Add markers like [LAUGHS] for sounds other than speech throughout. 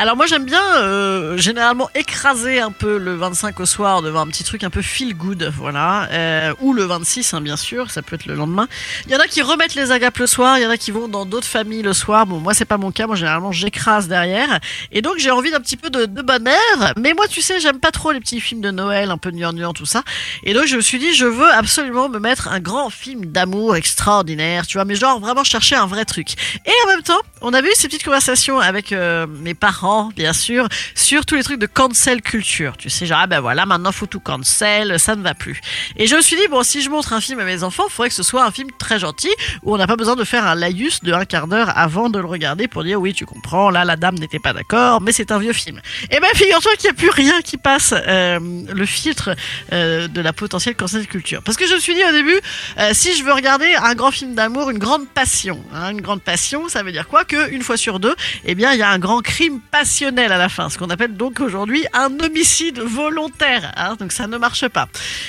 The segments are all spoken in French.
Alors moi j'aime bien euh, généralement écraser un peu le 25 au soir devant un petit truc un peu feel good, voilà, euh, ou le 26 hein, bien sûr, ça peut être le lendemain. Il y en a qui remettent les agapes le soir, il y en a qui vont dans d'autres familles le soir. Bon moi c'est pas mon cas, moi généralement j'écrase derrière, et donc j'ai envie d'un petit peu de, de bonheur. Mais moi tu sais j'aime pas trop les petits films de Noël, un peu gnangnan tout ça, et donc je me suis dit je veux absolument me mettre un grand film d'amour extraordinaire, tu vois, mais genre vraiment chercher un vrai truc. Et en même temps on avait eu ces petites conversations avec euh, mes parents bien sûr, sur tous les trucs de cancel culture. Tu sais, genre, ah ben voilà, maintenant faut tout cancel, ça ne va plus. Et je me suis dit, bon, si je montre un film à mes enfants, il faudrait que ce soit un film très gentil, où on n'a pas besoin de faire un laïus de un quart d'heure avant de le regarder pour dire, oui, tu comprends, là, la dame n'était pas d'accord, mais c'est un vieux film. Et ben, figure-toi qu'il n'y a plus rien qui passe euh, le filtre euh, de la potentielle cancel culture. Parce que je me suis dit au début, euh, si je veux regarder un grand film d'amour, une grande passion, hein, une grande passion, ça veut dire quoi Que une fois sur deux, eh bien, il y a un grand crime passionnel à la fin, ce qu'on appelle donc aujourd'hui un homicide volontaire. Hein, donc ça ne marche pas.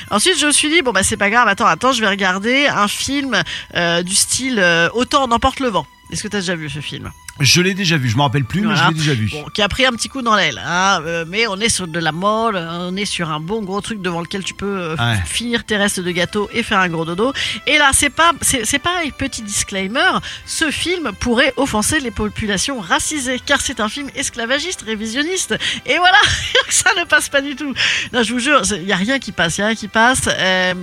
Ensuite, je me suis dit bon bah c'est pas grave. Attends, attends, je vais regarder un film euh, du style euh, Autant en emporte le vent. Est-ce que tu as déjà vu ce film? Je l'ai déjà vu, je me rappelle plus, mais je l'ai déjà vu. Bon, qui a pris un petit coup dans l'aile, hein, euh, mais on est sur de la molle, on est sur un bon gros truc devant lequel tu peux euh, Ouais. finir tes restes de gâteau et faire un gros dodo. Et là, c'est pas, c'est pareil, petit disclaimer, ce film pourrait offenser les populations racisées, car c'est un film esclavagiste, révisionniste, et voilà, [LAUGHS] ça ne passe pas du tout. Non, je vous jure, il y a rien qui passe, il y a rien qui passe. Euh,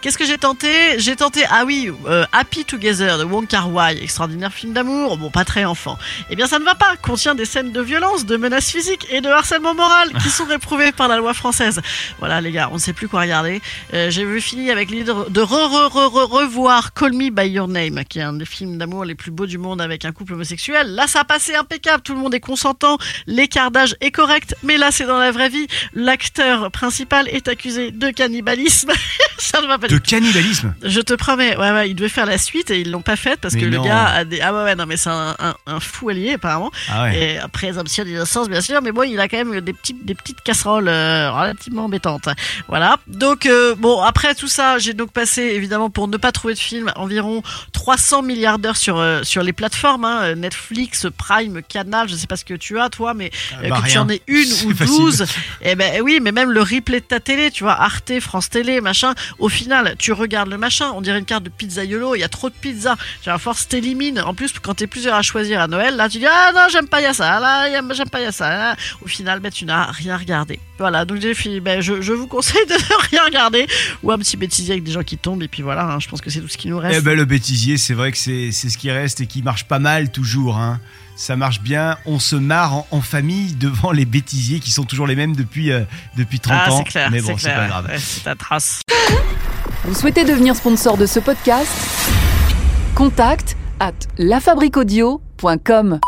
Qu'est-ce que j'ai tenté? J'ai tenté, ah oui, Happy Together de Wong Kar Wai, extraordinaire film d'amour, bon pas très enfant. Eh bien ça ne va pas, contient des scènes de violence, de menaces physiques et de harcèlement moral qui sont réprouvées par la loi française. Voilà les gars, on ne sait plus quoi regarder. Euh, j'ai vu fini avec l'idée de re, re, re- revoir Call Me By Your Name, qui est un des films d'amour les plus beaux du monde avec un couple homosexuel. Là ça a passé impeccable, tout le monde est consentant, l'écart d'âge est correct, mais là c'est dans la vraie vie, l'acteur principal est accusé de cannibalisme. [LAUGHS] [LAUGHS] ça De cannibalisme je te promets, ouais, ouais, ils devaient faire la suite et ils l'ont pas faite parce Mais que non. le gars a des. Ah ouais, ouais, non, mais c'est un, un, un fou allié apparemment. Ah ouais. Et présomption d'innocence, bien sûr, mais bon, il a quand même des, petits, des petites casseroles euh, relativement embêtantes. Voilà. Donc, euh, bon, après tout ça, j'ai donc passé, évidemment, pour ne pas trouver de film, environ 300 milliards d'heures sur, euh, sur les plateformes, hein, Netflix, Prime, Canal, je sais pas ce que tu as, toi, mais euh, bah, que tu en aies une [LAUGHS] ou facile. 12, eh ben oui, mais même le replay de ta télé, tu vois, Arte, France Télé, machin, au final, tu regardes le machin, on dirait une carte de pizzaiolo, il y a trop de pizza. J'ai à force t'élimines. En plus, quand t'es plusieurs à choisir à Noël, là tu dis ah non j'aime pas y a ça, là j'aime pas y a ça. Là. Au final, ben, tu n'as rien regardé. Voilà, donc j'ai fini. Ben, je, je vous conseille de [LAUGHS] ne rien regarder ou un petit bêtisier avec des gens qui tombent et puis voilà. hein, je pense que c'est tout ce qui nous reste. Eh ben le bêtisier, c'est vrai que c'est c'est ce qui reste et qui marche pas mal toujours. Hein. Ça marche bien, on se marre en, en famille devant les bêtisiers qui sont toujours les mêmes depuis, euh, depuis 30 ah, ans. c'est clair, Mais bon, c'est pas grave. Ouais, atroce. Vous souhaitez devenir sponsor de ce podcast? Contact à lafabriquaudio.com.